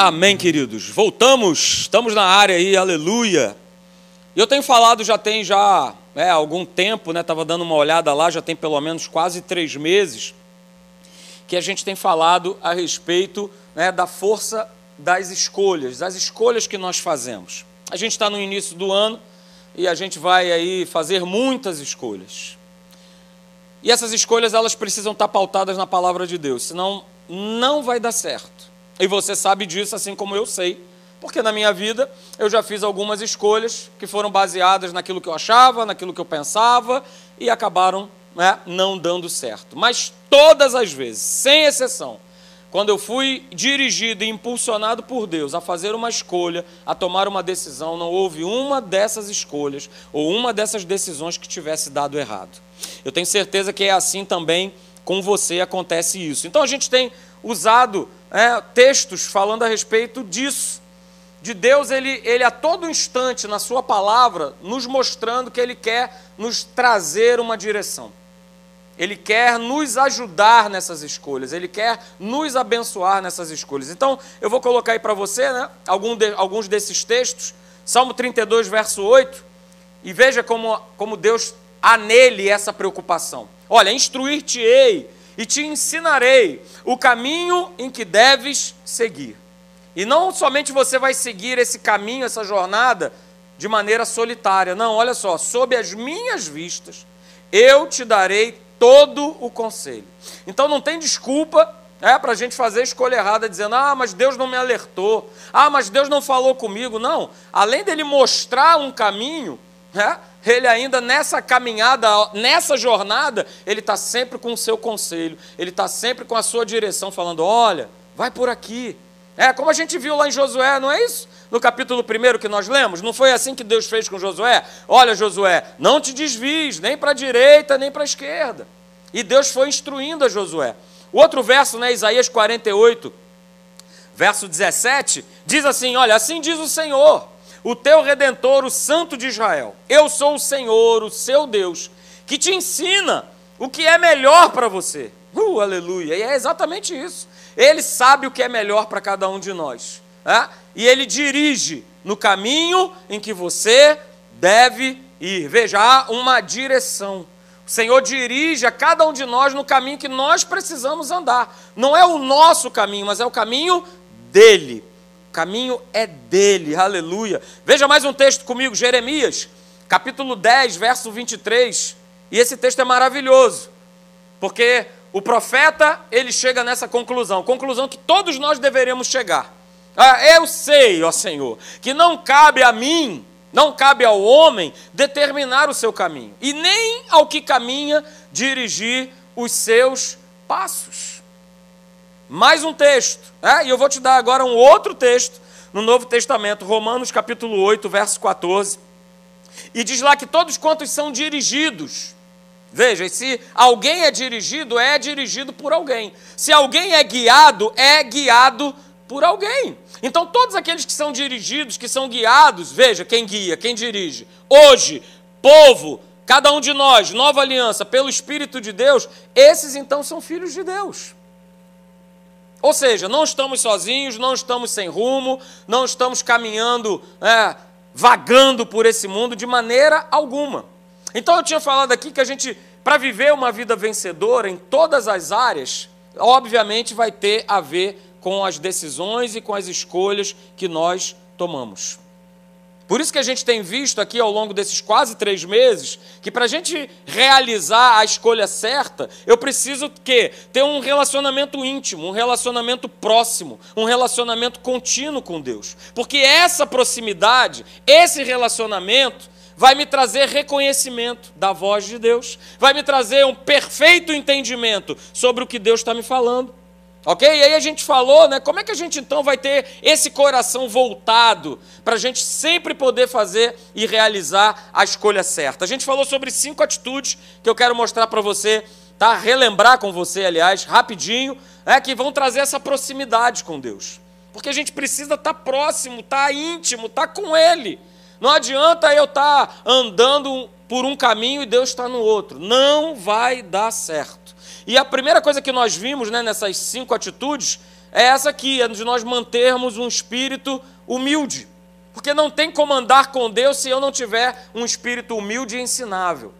Amém, queridos. Voltamos, estamos na área aí, aleluia. Eu tenho falado, já tem já é, algum tempo, né? Estava dando uma olhada lá, já tem pelo menos quase três meses, que a gente tem falado a respeito né, da força das escolhas, das escolhas que nós fazemos. A gente está no início do ano e a gente vai aí fazer muitas escolhas. E essas escolhas elas precisam estar pautadas na palavra de Deus, senão não vai dar certo. E você sabe disso assim como eu sei, porque na minha vida eu já fiz algumas escolhas que foram baseadas naquilo que eu achava, naquilo que eu pensava e acabaram né, não dando certo. Mas todas as vezes, sem exceção, quando eu fui dirigido e impulsionado por Deus a fazer uma escolha, a tomar uma decisão, não houve uma dessas escolhas ou uma dessas decisões que tivesse dado errado. Eu tenho certeza que é assim também com você acontece isso. Então a gente tem usado é, textos falando a respeito disso. De Deus, ele, ele a todo instante, na Sua palavra, nos mostrando que Ele quer nos trazer uma direção. Ele quer nos ajudar nessas escolhas, Ele quer nos abençoar nessas escolhas. Então, eu vou colocar aí para você né, de, alguns desses textos. Salmo 32, verso 8. E veja como, como Deus há nele essa preocupação. Olha, instruir-te-ei e te ensinarei o caminho em que deves seguir. E não somente você vai seguir esse caminho, essa jornada, de maneira solitária. Não, olha só, sob as minhas vistas, eu te darei todo o conselho. Então não tem desculpa é, para a gente fazer escolha errada, dizendo, ah, mas Deus não me alertou, ah, mas Deus não falou comigo. Não, além dele mostrar um caminho, é, ele ainda nessa caminhada, nessa jornada, ele está sempre com o seu conselho, ele está sempre com a sua direção, falando: olha, vai por aqui. É como a gente viu lá em Josué, não é isso? No capítulo 1 que nós lemos, não foi assim que Deus fez com Josué? Olha, Josué, não te desvies, nem para a direita, nem para a esquerda. E Deus foi instruindo a Josué. O outro verso, né, Isaías 48, verso 17, diz assim: Olha, assim diz o Senhor o teu redentor, o Santo de Israel. Eu sou o Senhor, o seu Deus, que te ensina o que é melhor para você. Uh, aleluia! E é exatamente isso. Ele sabe o que é melhor para cada um de nós. Né? E ele dirige no caminho em que você deve ir. Veja, há uma direção. O Senhor dirige a cada um de nós no caminho que nós precisamos andar. Não é o nosso caminho, mas é o caminho dele caminho é dele, aleluia. Veja mais um texto comigo, Jeremias, capítulo 10, verso 23. E esse texto é maravilhoso, porque o profeta, ele chega nessa conclusão, conclusão que todos nós deveríamos chegar. Ah, eu sei, ó Senhor, que não cabe a mim, não cabe ao homem determinar o seu caminho, e nem ao que caminha dirigir os seus passos. Mais um texto, é? e eu vou te dar agora um outro texto no Novo Testamento, Romanos capítulo 8, verso 14. E diz lá que todos quantos são dirigidos, veja, se alguém é dirigido, é dirigido por alguém. Se alguém é guiado, é guiado por alguém. Então, todos aqueles que são dirigidos, que são guiados, veja quem guia, quem dirige. Hoje, povo, cada um de nós, nova aliança, pelo Espírito de Deus, esses então são filhos de Deus. Ou seja, não estamos sozinhos, não estamos sem rumo, não estamos caminhando, é, vagando por esse mundo de maneira alguma. Então eu tinha falado aqui que a gente, para viver uma vida vencedora em todas as áreas, obviamente vai ter a ver com as decisões e com as escolhas que nós tomamos. Por isso que a gente tem visto aqui ao longo desses quase três meses que para a gente realizar a escolha certa, eu preciso que ter um relacionamento íntimo, um relacionamento próximo, um relacionamento contínuo com Deus. Porque essa proximidade, esse relacionamento, vai me trazer reconhecimento da voz de Deus, vai me trazer um perfeito entendimento sobre o que Deus está me falando. Ok? E aí a gente falou, né? Como é que a gente então vai ter esse coração voltado para a gente sempre poder fazer e realizar a escolha certa? A gente falou sobre cinco atitudes que eu quero mostrar para você, tá? Relembrar com você, aliás, rapidinho, é que vão trazer essa proximidade com Deus. Porque a gente precisa estar tá próximo, estar tá íntimo, estar tá com Ele. Não adianta eu estar tá andando por um caminho e Deus está no outro. Não vai dar certo. E a primeira coisa que nós vimos né, nessas cinco atitudes é essa aqui, é de nós mantermos um espírito humilde. Porque não tem como andar com Deus se eu não tiver um espírito humilde e ensinável.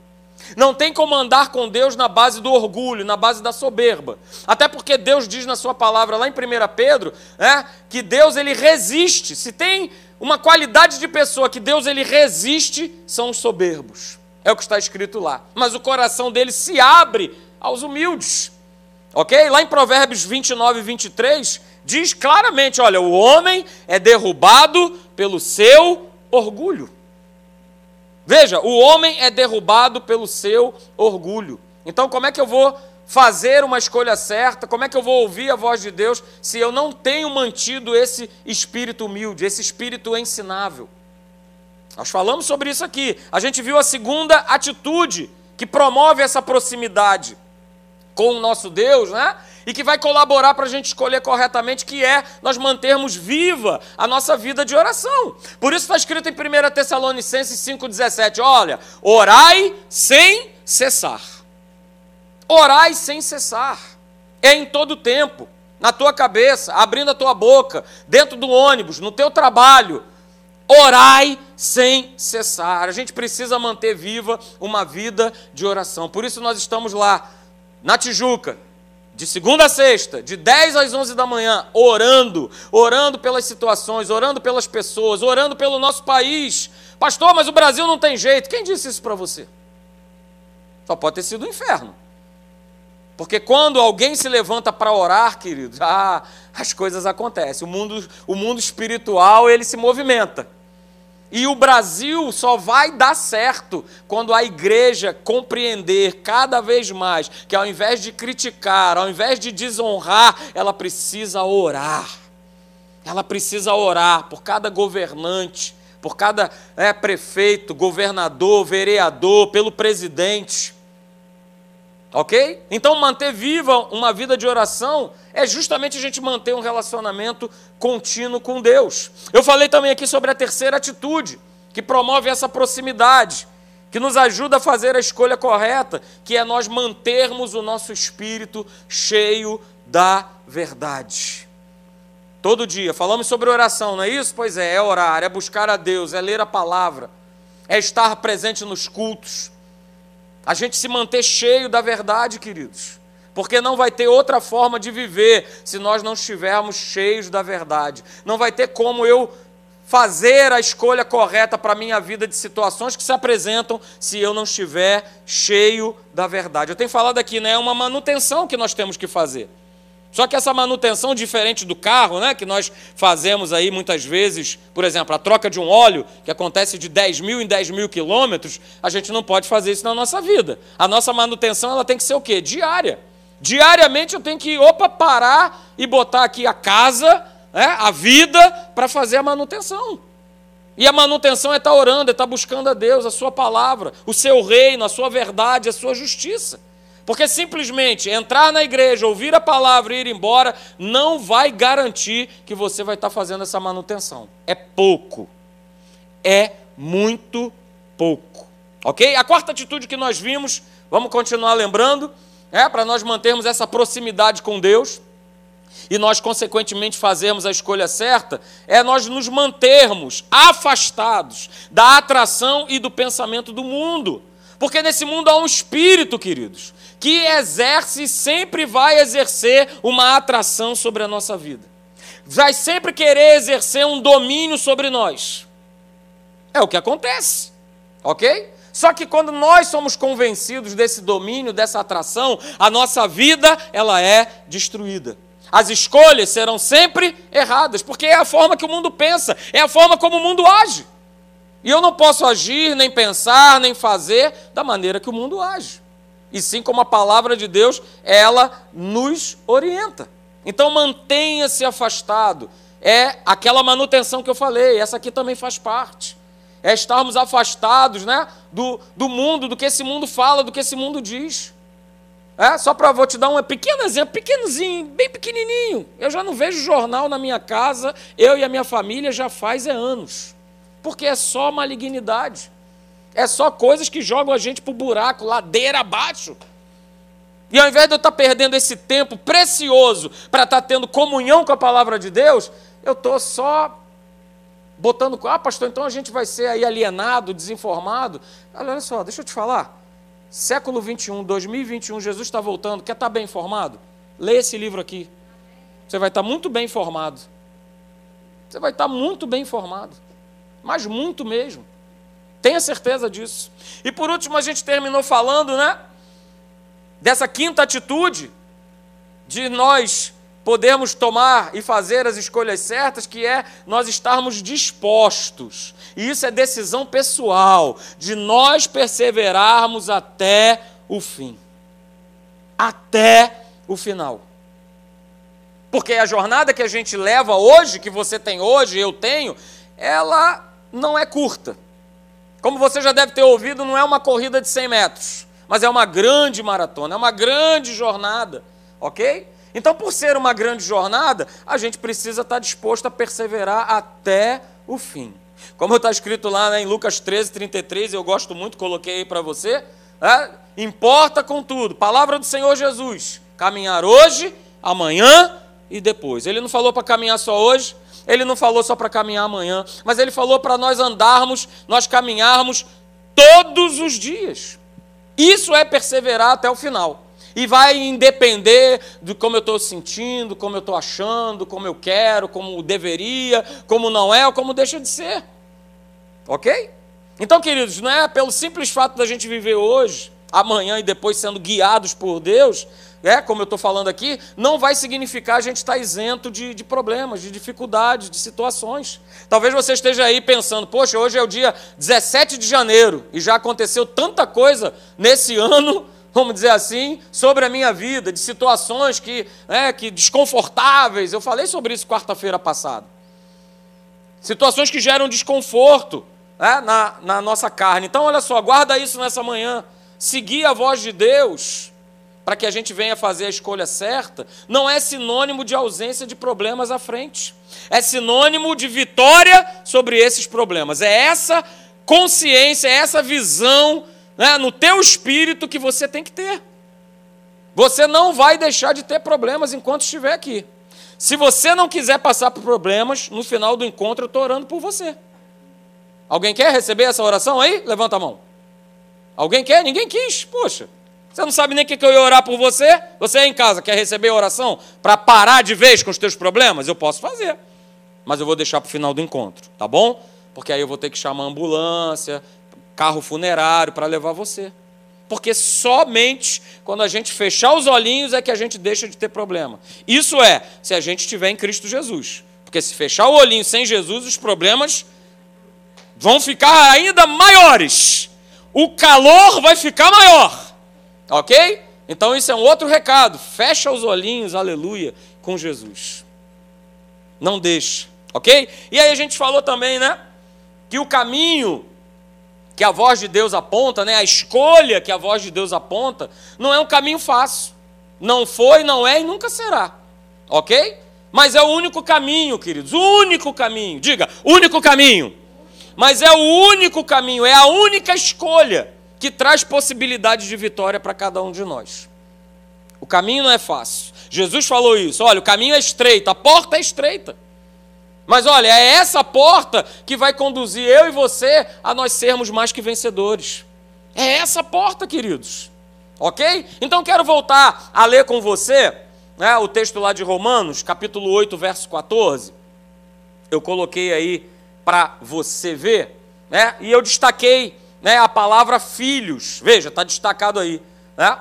Não tem como andar com Deus na base do orgulho, na base da soberba. Até porque Deus diz na sua palavra lá em 1 Pedro, né, que Deus ele resiste. Se tem uma qualidade de pessoa que Deus ele resiste, são os soberbos. É o que está escrito lá. Mas o coração dele se abre aos humildes. Ok? Lá em Provérbios 29 e 23, diz claramente: olha, o homem é derrubado pelo seu orgulho. Veja, o homem é derrubado pelo seu orgulho. Então, como é que eu vou fazer uma escolha certa? Como é que eu vou ouvir a voz de Deus se eu não tenho mantido esse espírito humilde, esse espírito ensinável? Nós falamos sobre isso aqui. A gente viu a segunda atitude que promove essa proximidade com o nosso Deus, né? E que vai colaborar para a gente escolher corretamente, que é nós mantermos viva a nossa vida de oração. Por isso está escrito em 1 Tessalonicenses 5,17: olha, orai sem cessar. Orai sem cessar. É em todo tempo, na tua cabeça, abrindo a tua boca, dentro do ônibus, no teu trabalho. Orai sem cessar. A gente precisa manter viva uma vida de oração. Por isso nós estamos lá na Tijuca, de segunda a sexta, de 10 às 11 da manhã, orando, orando pelas situações, orando pelas pessoas, orando pelo nosso país. Pastor, mas o Brasil não tem jeito. Quem disse isso para você? Só pode ter sido o inferno. Porque quando alguém se levanta para orar, queridos, ah, as coisas acontecem. O mundo, o mundo espiritual, ele se movimenta. E o Brasil só vai dar certo quando a igreja compreender cada vez mais que ao invés de criticar, ao invés de desonrar, ela precisa orar. Ela precisa orar por cada governante, por cada é, prefeito, governador, vereador, pelo presidente. Ok? Então, manter viva uma vida de oração é justamente a gente manter um relacionamento contínuo com Deus. Eu falei também aqui sobre a terceira atitude, que promove essa proximidade, que nos ajuda a fazer a escolha correta, que é nós mantermos o nosso espírito cheio da verdade. Todo dia, falamos sobre oração, não é isso? Pois é, é orar, é buscar a Deus, é ler a palavra, é estar presente nos cultos a gente se manter cheio da verdade, queridos. Porque não vai ter outra forma de viver se nós não estivermos cheios da verdade. Não vai ter como eu fazer a escolha correta para a minha vida de situações que se apresentam se eu não estiver cheio da verdade. Eu tenho falado aqui, né? É uma manutenção que nós temos que fazer. Só que essa manutenção diferente do carro, né, que nós fazemos aí muitas vezes, por exemplo, a troca de um óleo, que acontece de 10 mil em 10 mil quilômetros, a gente não pode fazer isso na nossa vida. A nossa manutenção ela tem que ser o quê? Diária. Diariamente eu tenho que, opa, parar e botar aqui a casa, né, a vida, para fazer a manutenção. E a manutenção é estar tá orando, é estar tá buscando a Deus, a sua palavra, o seu reino, a sua verdade, a sua justiça. Porque simplesmente entrar na igreja, ouvir a palavra e ir embora, não vai garantir que você vai estar fazendo essa manutenção. É pouco. É muito pouco. Ok? A quarta atitude que nós vimos, vamos continuar lembrando, é para nós mantermos essa proximidade com Deus e nós, consequentemente, fazermos a escolha certa, é nós nos mantermos afastados da atração e do pensamento do mundo. Porque nesse mundo há um espírito, queridos, que exerce e sempre vai exercer uma atração sobre a nossa vida. Vai sempre querer exercer um domínio sobre nós. É o que acontece, ok? Só que quando nós somos convencidos desse domínio, dessa atração, a nossa vida ela é destruída. As escolhas serão sempre erradas, porque é a forma que o mundo pensa, é a forma como o mundo age. E eu não posso agir, nem pensar, nem fazer da maneira que o mundo age. E sim como a palavra de Deus, ela nos orienta. Então mantenha-se afastado. É aquela manutenção que eu falei, essa aqui também faz parte. É estarmos afastados né, do, do mundo, do que esse mundo fala, do que esse mundo diz. É, só para vou te dar um pequeno exemplo, pequenozinho, bem pequenininho. Eu já não vejo jornal na minha casa, eu e a minha família já faz é anos porque é só malignidade. É só coisas que jogam a gente para buraco, ladeira abaixo. E ao invés de eu estar perdendo esse tempo precioso para estar tendo comunhão com a palavra de Deus, eu estou só botando. Ah, pastor, então a gente vai ser aí alienado, desinformado. Olha só, deixa eu te falar. Século 21, 2021, Jesus está voltando. Quer estar bem informado? Leia esse livro aqui. Você vai estar muito bem informado. Você vai estar muito bem informado. Mas muito mesmo. Tenha certeza disso. E por último, a gente terminou falando, né? Dessa quinta atitude de nós podermos tomar e fazer as escolhas certas, que é nós estarmos dispostos. E isso é decisão pessoal, de nós perseverarmos até o fim. Até o final. Porque a jornada que a gente leva hoje, que você tem hoje, eu tenho, ela não é curta. Como você já deve ter ouvido, não é uma corrida de 100 metros, mas é uma grande maratona, é uma grande jornada, ok? Então, por ser uma grande jornada, a gente precisa estar disposto a perseverar até o fim. Como está escrito lá né, em Lucas 13, 33, eu gosto muito, coloquei aí para você. É, importa com tudo, palavra do Senhor Jesus, caminhar hoje, amanhã e depois. Ele não falou para caminhar só hoje, ele não falou só para caminhar amanhã, mas ele falou para nós andarmos, nós caminharmos todos os dias. Isso é perseverar até o final. E vai independer de como eu estou sentindo, como eu estou achando, como eu quero, como deveria, como não é ou como deixa de ser. Ok? Então, queridos, não é pelo simples fato da gente viver hoje, amanhã e depois sendo guiados por Deus, é, como eu estou falando aqui, não vai significar a gente estar tá isento de, de, problemas, de dificuldades, de situações. Talvez você esteja aí pensando, poxa, hoje é o dia 17 de janeiro e já aconteceu tanta coisa nesse ano, vamos dizer assim, sobre a minha vida, de situações que, é, que desconfortáveis. Eu falei sobre isso quarta-feira passada. Situações que geram desconforto é, na, na nossa carne. Então, olha só, guarda isso nessa manhã. Seguir a voz de Deus para que a gente venha fazer a escolha certa, não é sinônimo de ausência de problemas à frente. É sinônimo de vitória sobre esses problemas. É essa consciência, é essa visão né, no teu espírito que você tem que ter. Você não vai deixar de ter problemas enquanto estiver aqui. Se você não quiser passar por problemas, no final do encontro eu estou orando por você. Alguém quer receber essa oração aí? Levanta a mão. Alguém quer? Ninguém quis. Poxa. Você não sabe nem o que eu ia orar por você? Você em casa quer receber oração para parar de vez com os teus problemas? Eu posso fazer. Mas eu vou deixar para o final do encontro, tá bom? Porque aí eu vou ter que chamar ambulância, carro funerário para levar você. Porque somente quando a gente fechar os olhinhos é que a gente deixa de ter problema. Isso é, se a gente estiver em Cristo Jesus. Porque se fechar o olhinho sem Jesus, os problemas vão ficar ainda maiores. O calor vai ficar maior. Ok? Então isso é um outro recado. Fecha os olhinhos, aleluia, com Jesus. Não deixe, ok? E aí a gente falou também, né? Que o caminho que a voz de Deus aponta, né? A escolha que a voz de Deus aponta, não é um caminho fácil. Não foi, não é e nunca será. Ok? Mas é o único caminho, queridos. O único caminho. Diga, único caminho. Mas é o único caminho, é a única escolha que traz possibilidade de vitória para cada um de nós. O caminho não é fácil. Jesus falou isso. Olha, o caminho é estreito, a porta é estreita. Mas olha, é essa porta que vai conduzir eu e você a nós sermos mais que vencedores. É essa porta, queridos. Ok? Então quero voltar a ler com você né, o texto lá de Romanos, capítulo 8, verso 14. Eu coloquei aí para você ver, né? E eu destaquei né, a palavra filhos. Veja, está destacado aí. Né?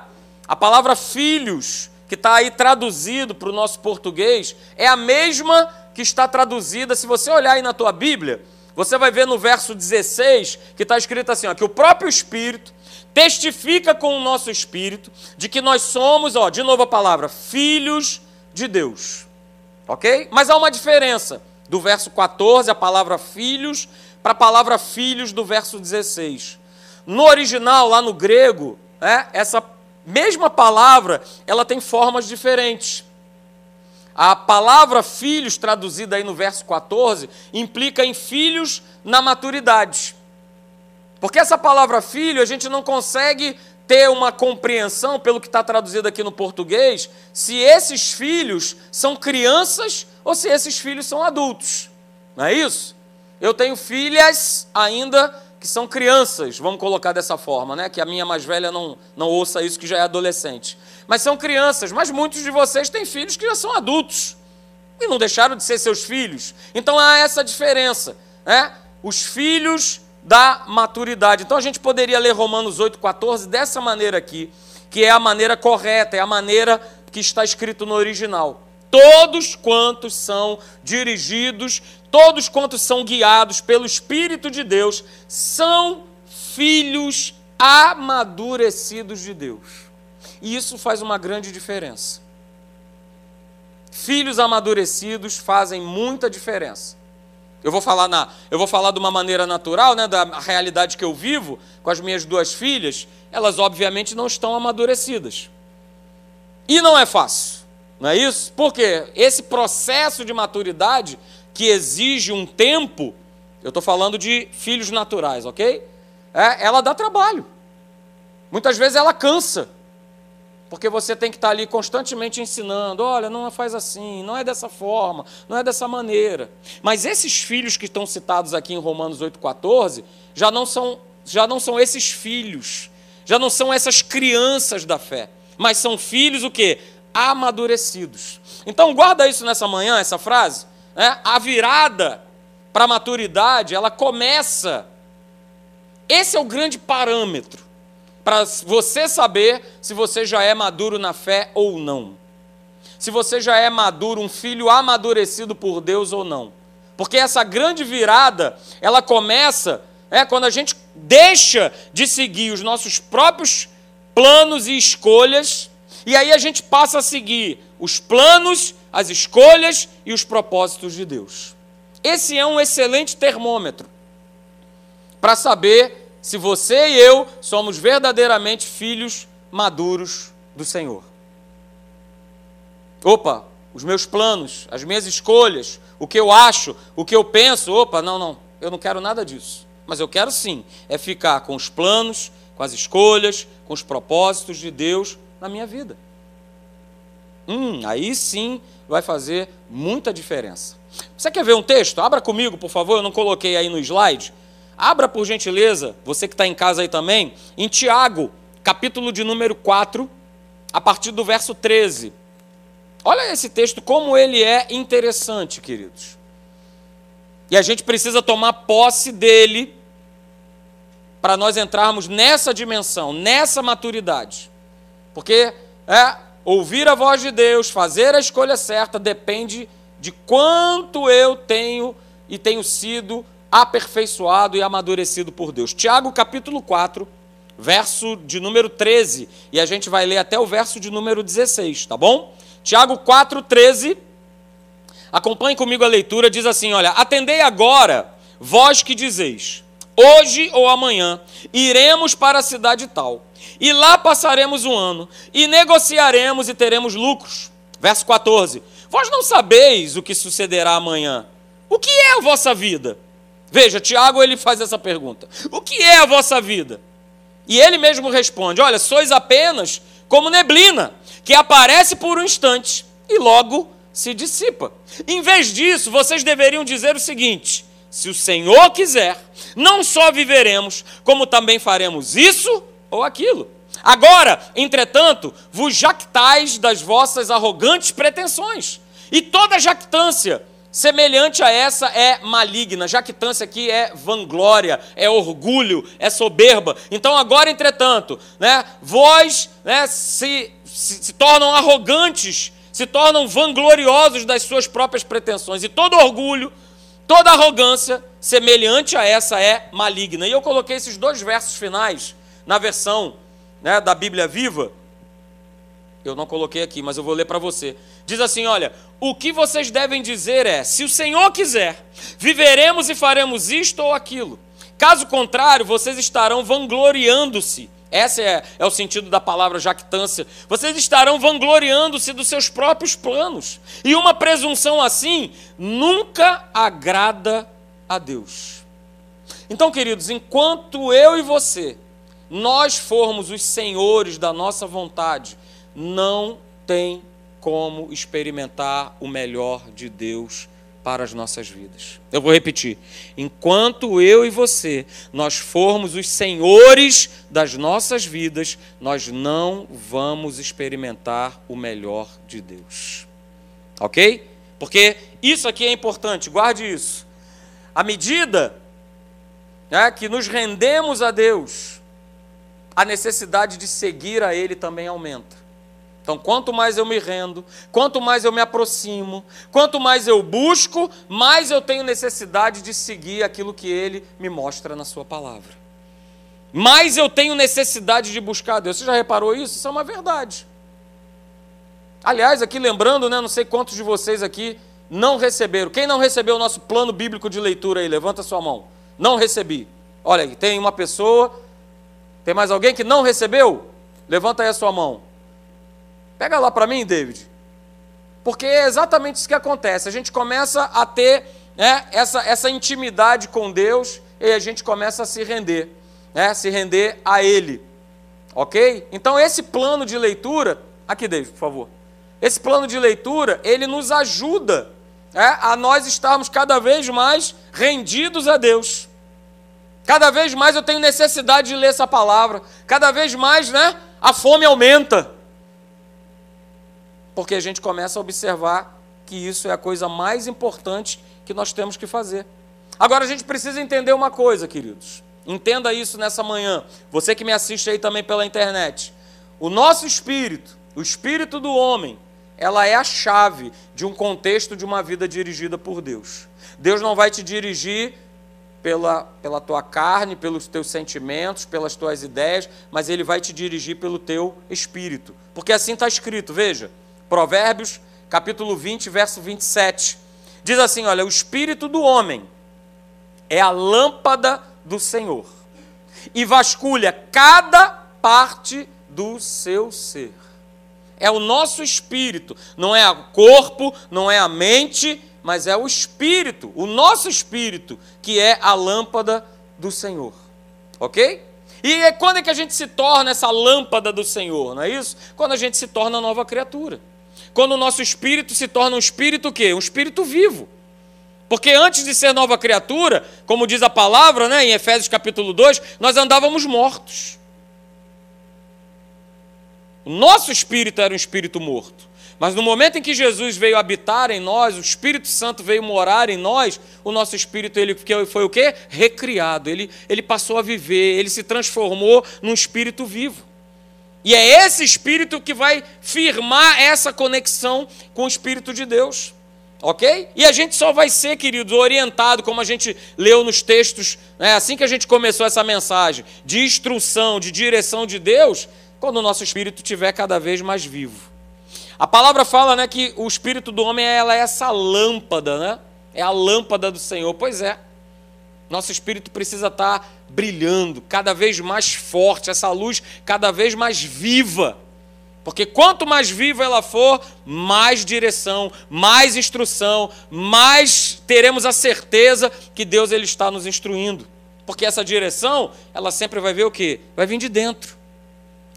A palavra filhos, que está aí traduzido para o nosso português, é a mesma que está traduzida. Se você olhar aí na tua Bíblia, você vai ver no verso 16 que está escrito assim: ó, que o próprio Espírito testifica com o nosso espírito de que nós somos, ó, de novo a palavra, filhos de Deus. Ok? Mas há uma diferença do verso 14, a palavra filhos, para a palavra filhos do verso 16. No original, lá no grego, né, essa mesma palavra ela tem formas diferentes. A palavra filhos, traduzida aí no verso 14, implica em filhos na maturidade. Porque essa palavra filho a gente não consegue ter uma compreensão, pelo que está traduzido aqui no português, se esses filhos são crianças ou se esses filhos são adultos. Não é isso? Eu tenho filhas ainda que são crianças, vamos colocar dessa forma, né? Que a minha mais velha não, não ouça isso, que já é adolescente. Mas são crianças, mas muitos de vocês têm filhos que já são adultos e não deixaram de ser seus filhos. Então há essa diferença, né? Os filhos da maturidade. Então a gente poderia ler Romanos 8,14 dessa maneira aqui, que é a maneira correta, é a maneira que está escrito no original. Todos quantos são dirigidos, todos quantos são guiados pelo Espírito de Deus, são filhos amadurecidos de Deus. E isso faz uma grande diferença. Filhos amadurecidos fazem muita diferença. Eu vou falar na, eu vou falar de uma maneira natural, né, da realidade que eu vivo com as minhas duas filhas. Elas obviamente não estão amadurecidas. E não é fácil, não é isso? Porque esse processo de maturidade que exige um tempo, eu estou falando de filhos naturais, ok? É, ela dá trabalho. Muitas vezes ela cansa. Porque você tem que estar ali constantemente ensinando: olha, não faz assim, não é dessa forma, não é dessa maneira. Mas esses filhos que estão citados aqui em Romanos 8,14 já não são, já não são esses filhos, já não são essas crianças da fé, mas são filhos o quê? Amadurecidos. Então guarda isso nessa manhã, essa frase. Né? A virada para a maturidade, ela começa. Esse é o grande parâmetro para você saber se você já é maduro na fé ou não. Se você já é maduro, um filho amadurecido por Deus ou não. Porque essa grande virada, ela começa é, quando a gente deixa de seguir os nossos próprios planos e escolhas, e aí a gente passa a seguir os planos, as escolhas e os propósitos de Deus. Esse é um excelente termômetro para saber se você e eu somos verdadeiramente filhos maduros do Senhor. Opa, os meus planos, as minhas escolhas, o que eu acho, o que eu penso, opa, não, não, eu não quero nada disso. Mas eu quero sim, é ficar com os planos, com as escolhas, com os propósitos de Deus na minha vida. Hum, aí sim vai fazer muita diferença. Você quer ver um texto? Abra comigo, por favor, eu não coloquei aí no slide. Abra, por gentileza, você que está em casa aí também, em Tiago, capítulo de número 4, a partir do verso 13. Olha esse texto, como ele é interessante, queridos. E a gente precisa tomar posse dele para nós entrarmos nessa dimensão, nessa maturidade. Porque é, ouvir a voz de Deus, fazer a escolha certa, depende de quanto eu tenho e tenho sido aperfeiçoado e amadurecido por Deus. Tiago capítulo 4, verso de número 13, e a gente vai ler até o verso de número 16, tá bom? Tiago 4, 13. Acompanhe comigo a leitura, diz assim: Olha, atendei agora, vós que dizeis, hoje ou amanhã iremos para a cidade tal, e lá passaremos um ano, e negociaremos e teremos lucros. Verso 14: Vós não sabeis o que sucederá amanhã. O que é a vossa vida? Veja, Tiago ele faz essa pergunta: O que é a vossa vida? E ele mesmo responde: Olha, sois apenas como neblina, que aparece por um instante e logo se dissipa. Em vez disso, vocês deveriam dizer o seguinte: se o Senhor quiser, não só viveremos, como também faremos isso ou aquilo. Agora, entretanto, vos jactais das vossas arrogantes pretensões, e toda jactância Semelhante a essa é maligna. Jactância aqui é vanglória, é orgulho, é soberba. Então, agora, entretanto, né, vós né, se, se, se tornam arrogantes, se tornam vangloriosos das suas próprias pretensões. E todo orgulho, toda arrogância, semelhante a essa é maligna. E eu coloquei esses dois versos finais na versão né, da Bíblia Viva. Eu não coloquei aqui, mas eu vou ler para você. Diz assim: olha, o que vocês devem dizer é: se o Senhor quiser, viveremos e faremos isto ou aquilo. Caso contrário, vocês estarão vangloriando-se. Esse é, é, o sentido da palavra jactância. Vocês estarão vangloriando-se dos seus próprios planos. E uma presunção assim nunca agrada a Deus. Então, queridos, enquanto eu e você nós formos os senhores da nossa vontade, não tem como experimentar o melhor de Deus para as nossas vidas. Eu vou repetir. Enquanto eu e você nós formos os senhores das nossas vidas, nós não vamos experimentar o melhor de Deus. OK? Porque isso aqui é importante, guarde isso. À medida né, que nos rendemos a Deus, a necessidade de seguir a Ele também aumenta. Então, quanto mais eu me rendo, quanto mais eu me aproximo, quanto mais eu busco, mais eu tenho necessidade de seguir aquilo que ele me mostra na sua palavra. Mais eu tenho necessidade de buscar Deus. Você já reparou isso? Isso é uma verdade. Aliás, aqui lembrando, né, não sei quantos de vocês aqui não receberam. Quem não recebeu o nosso plano bíblico de leitura aí? Levanta sua mão. Não recebi. Olha, tem uma pessoa. Tem mais alguém que não recebeu? Levanta aí a sua mão. Pega lá para mim, David. Porque é exatamente isso que acontece. A gente começa a ter né, essa, essa intimidade com Deus e a gente começa a se render, né, se render a Ele. Ok? Então, esse plano de leitura. Aqui, David, por favor. Esse plano de leitura, ele nos ajuda né, a nós estarmos cada vez mais rendidos a Deus. Cada vez mais eu tenho necessidade de ler essa palavra. Cada vez mais, né? A fome aumenta porque a gente começa a observar que isso é a coisa mais importante que nós temos que fazer. Agora a gente precisa entender uma coisa, queridos. Entenda isso nessa manhã. Você que me assiste aí também pela internet. O nosso espírito, o espírito do homem, ela é a chave de um contexto de uma vida dirigida por Deus. Deus não vai te dirigir pela, pela tua carne, pelos teus sentimentos, pelas tuas ideias, mas Ele vai te dirigir pelo teu espírito. Porque assim está escrito, veja. Provérbios, capítulo 20, verso 27. Diz assim: Olha, o espírito do homem é a lâmpada do Senhor e vasculha cada parte do seu ser. É o nosso espírito, não é o corpo, não é a mente, mas é o espírito, o nosso espírito, que é a lâmpada do Senhor. Ok? E é quando é que a gente se torna essa lâmpada do Senhor, não é isso? Quando a gente se torna nova criatura. Quando o nosso espírito se torna um espírito o quê? Um espírito vivo. Porque antes de ser nova criatura, como diz a palavra, né, em Efésios capítulo 2, nós andávamos mortos. O nosso espírito era um espírito morto. Mas no momento em que Jesus veio habitar em nós, o Espírito Santo veio morar em nós, o nosso espírito ele foi o quê? Recriado. Ele, ele passou a viver, ele se transformou num espírito vivo. E é esse espírito que vai firmar essa conexão com o Espírito de Deus. Ok? E a gente só vai ser, queridos, orientado, como a gente leu nos textos, né, assim que a gente começou essa mensagem, de instrução, de direção de Deus, quando o nosso espírito estiver cada vez mais vivo. A palavra fala né, que o espírito do homem ela é essa lâmpada, né? É a lâmpada do Senhor. Pois é. Nosso espírito precisa estar brilhando, cada vez mais forte, essa luz cada vez mais viva. Porque quanto mais viva ela for, mais direção, mais instrução, mais teremos a certeza que Deus ele está nos instruindo. Porque essa direção, ela sempre vai ver o quê? Vai vir de dentro.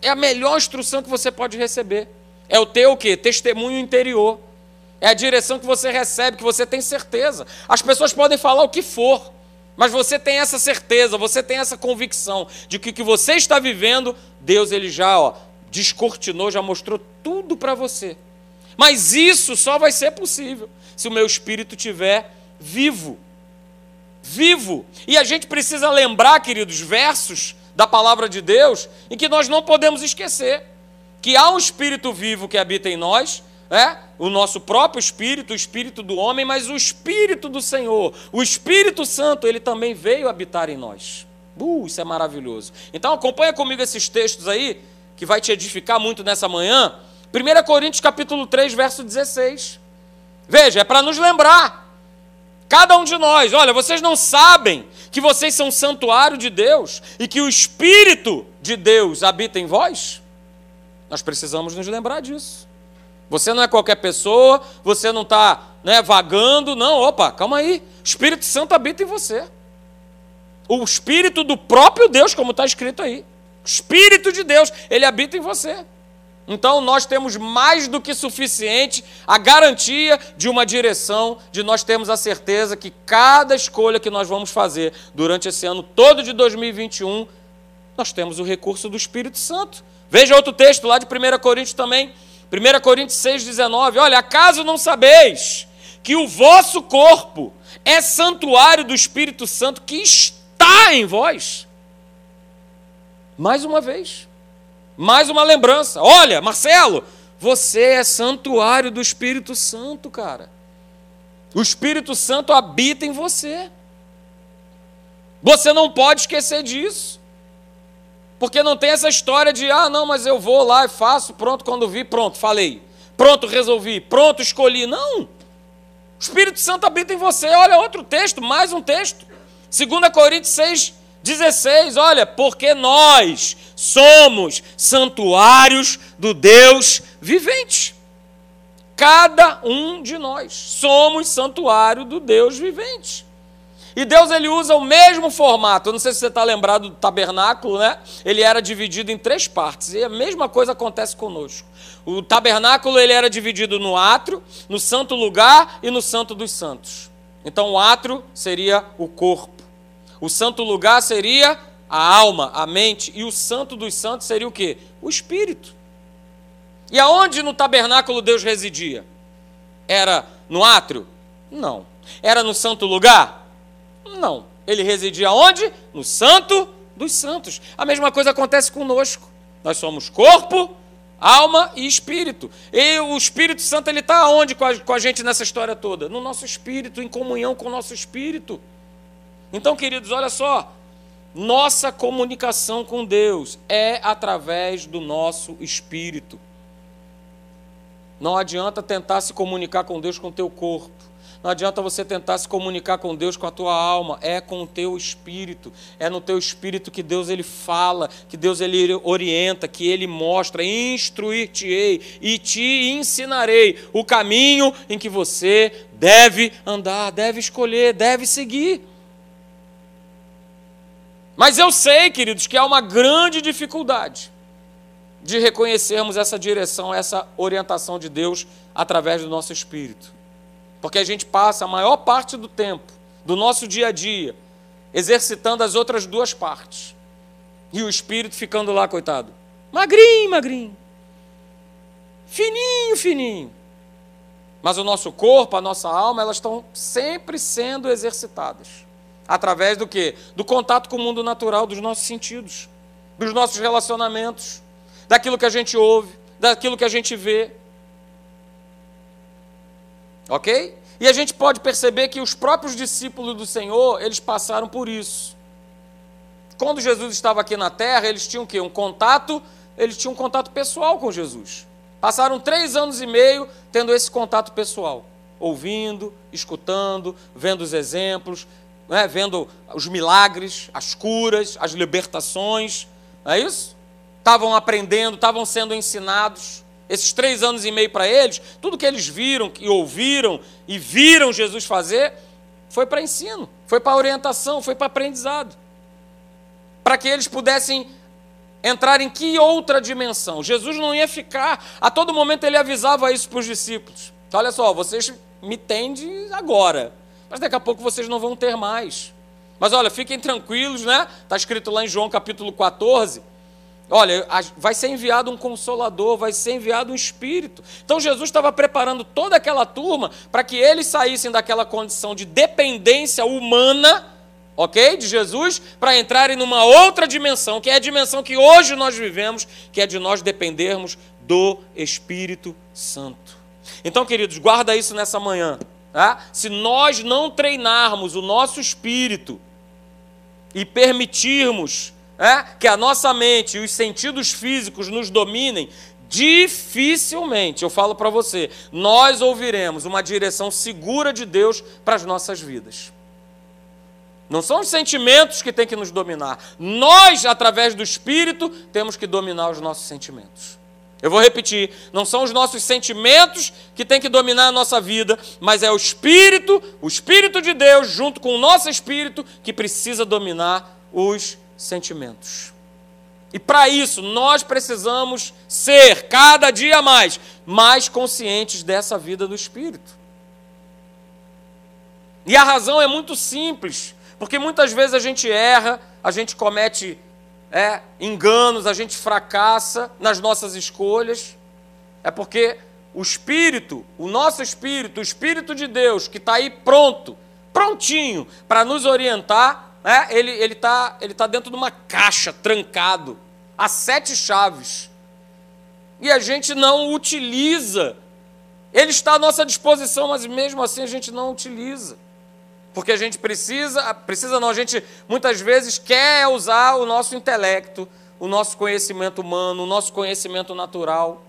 É a melhor instrução que você pode receber. É o teu o quê? Testemunho interior. É a direção que você recebe, que você tem certeza. As pessoas podem falar o que for. Mas você tem essa certeza, você tem essa convicção de que o que você está vivendo, Deus ele já ó, descortinou, já mostrou tudo para você. Mas isso só vai ser possível se o meu espírito estiver vivo. Vivo. E a gente precisa lembrar, queridos, versos da palavra de Deus em que nós não podemos esquecer que há um espírito vivo que habita em nós, é? o nosso próprio espírito, o espírito do homem, mas o espírito do Senhor, o Espírito Santo, ele também veio habitar em nós. Uh, isso é maravilhoso. Então acompanha comigo esses textos aí, que vai te edificar muito nessa manhã. 1 Coríntios capítulo 3, verso 16. Veja, é para nos lembrar. Cada um de nós, olha, vocês não sabem que vocês são santuário de Deus e que o Espírito de Deus habita em vós? Nós precisamos nos lembrar disso. Você não é qualquer pessoa, você não está né, vagando, não. Opa, calma aí. O Espírito Santo habita em você. O Espírito do próprio Deus, como está escrito aí. Espírito de Deus, ele habita em você. Então nós temos mais do que suficiente a garantia de uma direção, de nós termos a certeza que cada escolha que nós vamos fazer durante esse ano todo de 2021, nós temos o recurso do Espírito Santo. Veja outro texto lá de 1 Coríntios também, 1 Coríntios 6,19. Olha, acaso não sabeis que o vosso corpo é santuário do Espírito Santo que está em vós? Mais uma vez. Mais uma lembrança. Olha, Marcelo, você é santuário do Espírito Santo, cara. O Espírito Santo habita em você. Você não pode esquecer disso. Porque não tem essa história de, ah, não, mas eu vou lá e faço, pronto, quando vi, pronto, falei. Pronto, resolvi, pronto, escolhi. Não. O Espírito Santo habita em você. Olha outro texto, mais um texto. 2 Coríntios 6, 16, olha, porque nós somos santuários do Deus vivente. Cada um de nós somos santuário do Deus vivente. E Deus ele usa o mesmo formato. Eu não sei se você está lembrado do tabernáculo, né? Ele era dividido em três partes. E a mesma coisa acontece conosco. O tabernáculo ele era dividido no átrio, no santo lugar e no santo dos santos. Então o átrio seria o corpo. O santo lugar seria a alma, a mente, e o santo dos santos seria o quê? O espírito. E aonde no tabernáculo Deus residia? Era no átrio? Não. Era no santo lugar? Não. Ele residia onde? No santo dos santos. A mesma coisa acontece conosco. Nós somos corpo, alma e espírito. E o Espírito Santo ele está onde com a, com a gente nessa história toda? No nosso espírito, em comunhão com o nosso espírito. Então, queridos, olha só. Nossa comunicação com Deus é através do nosso espírito. Não adianta tentar se comunicar com Deus com o teu corpo. Não adianta você tentar se comunicar com Deus com a tua alma, é com o teu espírito. É no teu espírito que Deus ele fala, que Deus ele orienta, que ele mostra, instruir-te-ei e te ensinarei o caminho em que você deve andar, deve escolher, deve seguir. Mas eu sei, queridos, que há uma grande dificuldade de reconhecermos essa direção, essa orientação de Deus através do nosso espírito. Porque a gente passa a maior parte do tempo, do nosso dia a dia, exercitando as outras duas partes. E o espírito ficando lá, coitado, magrinho, magrinho, fininho, fininho. Mas o nosso corpo, a nossa alma, elas estão sempre sendo exercitadas. Através do quê? Do contato com o mundo natural, dos nossos sentidos, dos nossos relacionamentos, daquilo que a gente ouve, daquilo que a gente vê. Ok? E a gente pode perceber que os próprios discípulos do Senhor, eles passaram por isso. Quando Jesus estava aqui na terra, eles tinham o quê? Um contato, eles tinham um contato pessoal com Jesus. Passaram três anos e meio tendo esse contato pessoal, ouvindo, escutando, vendo os exemplos, é? vendo os milagres, as curas, as libertações, não é isso? Estavam aprendendo, estavam sendo ensinados. Esses três anos e meio para eles, tudo que eles viram e ouviram e viram Jesus fazer, foi para ensino, foi para orientação, foi para aprendizado. Para que eles pudessem entrar em que outra dimensão? Jesus não ia ficar, a todo momento ele avisava isso para os discípulos. Olha só, vocês me tendem agora, mas daqui a pouco vocês não vão ter mais. Mas olha, fiquem tranquilos, né? Está escrito lá em João capítulo 14. Olha, vai ser enviado um consolador, vai ser enviado um espírito. Então Jesus estava preparando toda aquela turma para que eles saíssem daquela condição de dependência humana, ok? De Jesus, para entrarem numa outra dimensão, que é a dimensão que hoje nós vivemos, que é de nós dependermos do Espírito Santo. Então, queridos, guarda isso nessa manhã. Tá? Se nós não treinarmos o nosso espírito e permitirmos é, que a nossa mente e os sentidos físicos nos dominem, dificilmente, eu falo para você, nós ouviremos uma direção segura de Deus para as nossas vidas. Não são os sentimentos que têm que nos dominar. Nós, através do Espírito, temos que dominar os nossos sentimentos. Eu vou repetir: não são os nossos sentimentos que têm que dominar a nossa vida, mas é o Espírito, o Espírito de Deus, junto com o nosso Espírito, que precisa dominar os sentimentos. E para isso, nós precisamos ser, cada dia mais, mais conscientes dessa vida do Espírito. E a razão é muito simples, porque muitas vezes a gente erra, a gente comete é, enganos, a gente fracassa nas nossas escolhas. É porque o Espírito, o nosso Espírito, o Espírito de Deus, que está aí pronto, prontinho para nos orientar, né? ele está ele tá, ele tá dentro de uma caixa, trancado, a sete chaves. E a gente não utiliza. Ele está à nossa disposição, mas mesmo assim a gente não utiliza. Porque a gente precisa, precisa não, a gente muitas vezes quer usar o nosso intelecto, o nosso conhecimento humano, o nosso conhecimento natural.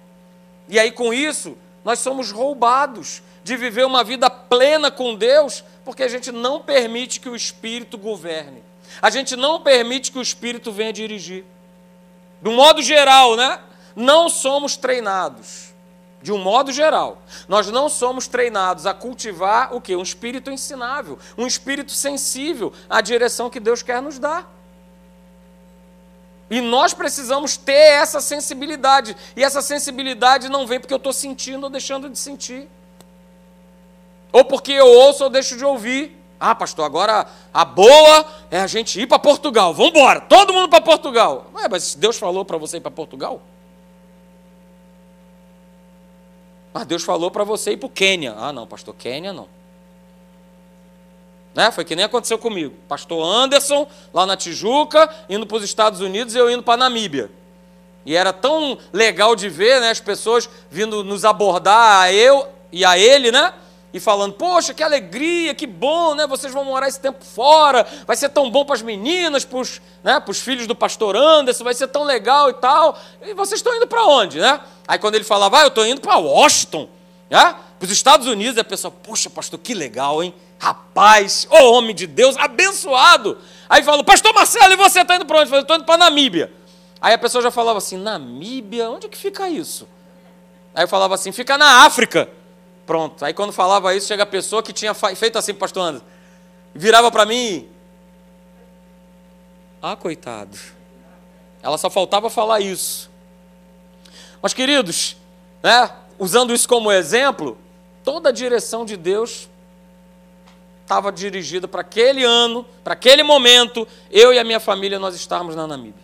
E aí com isso, nós somos roubados de viver uma vida plena com Deus, porque a gente não permite que o Espírito governe. A gente não permite que o Espírito venha dirigir. De um modo geral, né? Não somos treinados de um modo geral, nós não somos treinados a cultivar o que? Um espírito ensinável, um espírito sensível à direção que Deus quer nos dar. E nós precisamos ter essa sensibilidade. E essa sensibilidade não vem porque eu estou sentindo ou deixando de sentir. Ou porque eu ouço ou deixo de ouvir. Ah, pastor, agora a boa é a gente ir para Portugal. Vamos embora, todo mundo para Portugal. Ué, mas Deus falou para você ir para Portugal? Mas Deus falou para você ir para o Quênia. Ah, não, pastor, Quênia não. Né? Foi que nem aconteceu comigo. Pastor Anderson, lá na Tijuca, indo para os Estados Unidos e eu indo para a Namíbia. E era tão legal de ver né, as pessoas vindo nos abordar, a eu e a ele, né? E falando: Poxa, que alegria, que bom, né? Vocês vão morar esse tempo fora, vai ser tão bom para as meninas, para os né, filhos do pastor Anderson, vai ser tão legal e tal. E vocês estão indo para onde, né? Aí quando ele falava, ah, eu estou indo para Washington, né? para os Estados Unidos, a pessoa, poxa, pastor, que legal, hein? Rapaz, ô oh, homem de Deus, abençoado. Aí falou, pastor Marcelo, e você está indo para onde? Eu estou indo para Namíbia. Aí a pessoa já falava assim, Namíbia, onde é que fica isso? Aí eu falava assim, fica na África. Pronto. Aí quando falava isso, chega a pessoa que tinha feito assim, pastor Anderson, virava para mim. Ah, coitado. Ela só faltava falar isso. Mas, queridos, né, usando isso como exemplo, toda a direção de Deus estava dirigida para aquele ano, para aquele momento, eu e a minha família nós estávamos na Namíbia.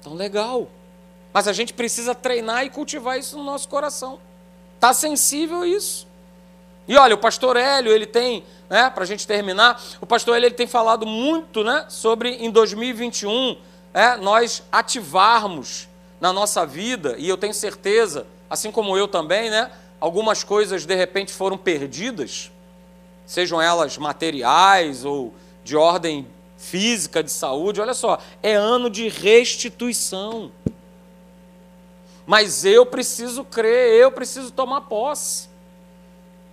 Então, legal. Mas a gente precisa treinar e cultivar isso no nosso coração. Está sensível a isso. E olha, o pastor Hélio, ele tem, né, para a gente terminar, o pastor Hélio ele tem falado muito né, sobre em 2021 é, nós ativarmos na nossa vida, e eu tenho certeza, assim como eu também, né, algumas coisas de repente foram perdidas, sejam elas materiais ou de ordem física, de saúde, olha só, é ano de restituição. Mas eu preciso crer, eu preciso tomar posse.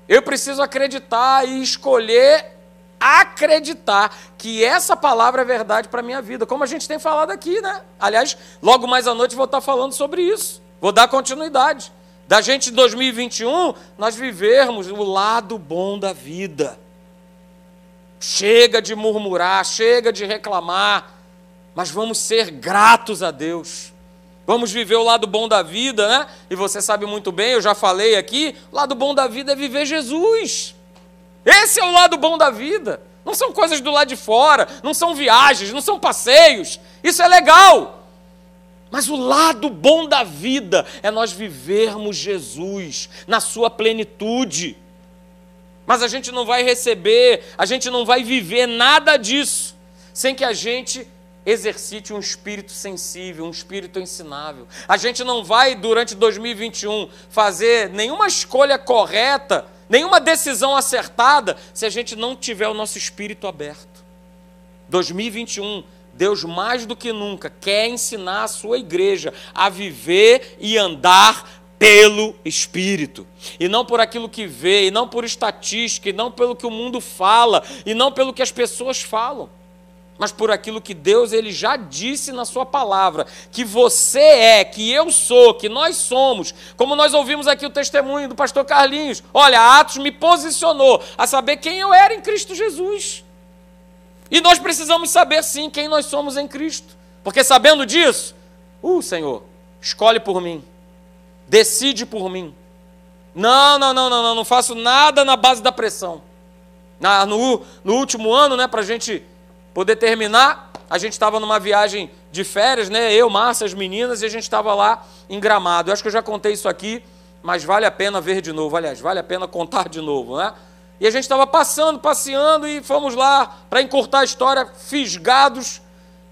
Eu preciso acreditar e escolher acreditar que essa palavra é verdade para a minha vida, como a gente tem falado aqui, né? Aliás, logo mais à noite vou estar falando sobre isso. Vou dar continuidade. Da gente em 2021, nós vivermos o lado bom da vida. Chega de murmurar, chega de reclamar, mas vamos ser gratos a Deus. Vamos viver o lado bom da vida, né? E você sabe muito bem, eu já falei aqui, o lado bom da vida é viver Jesus. Esse é o lado bom da vida. Não são coisas do lado de fora, não são viagens, não são passeios. Isso é legal. Mas o lado bom da vida é nós vivermos Jesus na sua plenitude. Mas a gente não vai receber, a gente não vai viver nada disso sem que a gente exercite um espírito sensível, um espírito ensinável. A gente não vai, durante 2021, fazer nenhuma escolha correta, nenhuma decisão acertada, se a gente não tiver o nosso espírito aberto. 2021, Deus mais do que nunca quer ensinar a sua igreja a viver e andar pelo Espírito, e não por aquilo que vê, e não por estatística, e não pelo que o mundo fala, e não pelo que as pessoas falam mas por aquilo que Deus ele já disse na sua palavra, que você é, que eu sou, que nós somos. Como nós ouvimos aqui o testemunho do pastor Carlinhos. Olha, Atos me posicionou a saber quem eu era em Cristo Jesus. E nós precisamos saber sim quem nós somos em Cristo, Porque sabendo disso, uh, Senhor, escolhe por mim, decide por mim. Não, não, não, não, não, não faço nada na base da pressão. Na, no, no último ano, né, para a gente poder terminar, a gente estava numa viagem de férias, né? Eu, Márcia, as meninas, e a gente estava lá em Gramado. Eu acho que eu já contei isso aqui, mas vale a pena ver de novo. Aliás, vale a pena contar de novo, né? E a gente estava passando, passeando e fomos lá para encurtar a história, fisgados.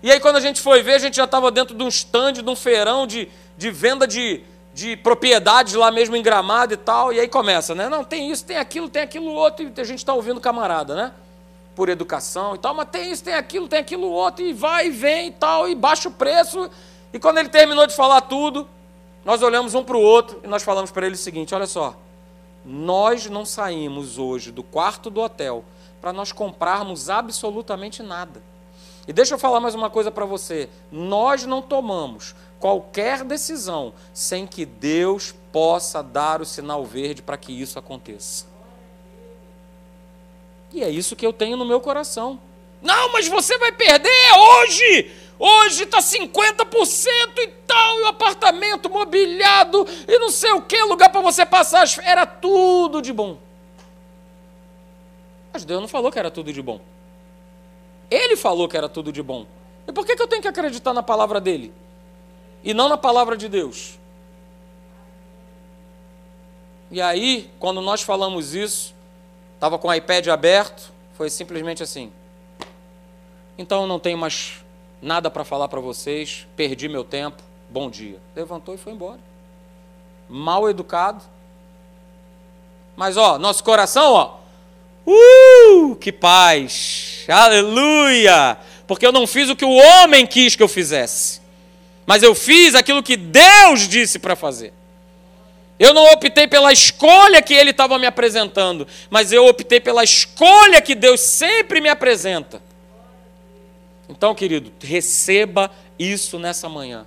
E aí, quando a gente foi ver, a gente já estava dentro de um stand, de um feirão de, de venda de, de propriedades lá mesmo em Gramado e tal. E aí começa, né? Não, tem isso, tem aquilo, tem aquilo outro. E a gente está ouvindo camarada, né? Por educação e tal. Mas tem isso, tem aquilo, tem aquilo outro. E vai e vem e tal. E baixa o preço. E quando ele terminou de falar tudo, nós olhamos um para o outro e nós falamos para ele o seguinte: olha só. Nós não saímos hoje do quarto do hotel para nós comprarmos absolutamente nada. E deixa eu falar mais uma coisa para você. Nós não tomamos qualquer decisão sem que Deus possa dar o sinal verde para que isso aconteça. E é isso que eu tenho no meu coração. Não, mas você vai perder hoje! Hoje está 50% e tal, e o apartamento mobiliado, e não sei o que, lugar para você passar. Era tudo de bom. Mas Deus não falou que era tudo de bom. Ele falou que era tudo de bom. E por que, que eu tenho que acreditar na palavra dele? E não na palavra de Deus? E aí, quando nós falamos isso, estava com o iPad aberto, foi simplesmente assim. Então eu não tenho mais nada para falar para vocês, perdi meu tempo, bom dia. Levantou e foi embora. Mal educado. Mas ó, nosso coração, ó, uh, que paz, aleluia, porque eu não fiz o que o homem quis que eu fizesse, mas eu fiz aquilo que Deus disse para fazer. Eu não optei pela escolha que ele estava me apresentando, mas eu optei pela escolha que Deus sempre me apresenta. Então, querido, receba isso nessa manhã.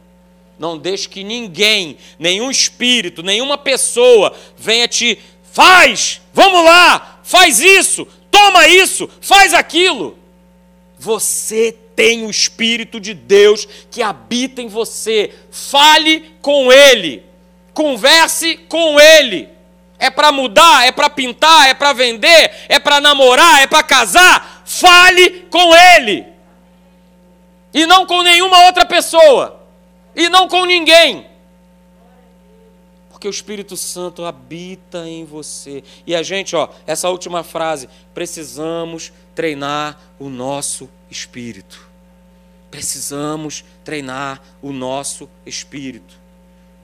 Não deixe que ninguém, nenhum espírito, nenhuma pessoa venha te faz, vamos lá, faz isso, toma isso, faz aquilo. Você tem o Espírito de Deus que habita em você. Fale com Ele, converse com Ele. É para mudar, é para pintar, é para vender, é para namorar, é para casar. Fale com Ele e não com nenhuma outra pessoa, e não com ninguém. Porque o Espírito Santo habita em você. E a gente, ó, essa última frase, precisamos treinar o nosso espírito. Precisamos treinar o nosso espírito.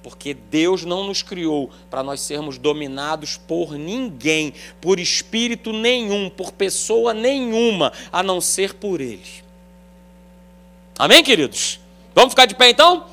Porque Deus não nos criou para nós sermos dominados por ninguém, por espírito nenhum, por pessoa nenhuma, a não ser por Ele. Amém, queridos? Vamos ficar de pé então?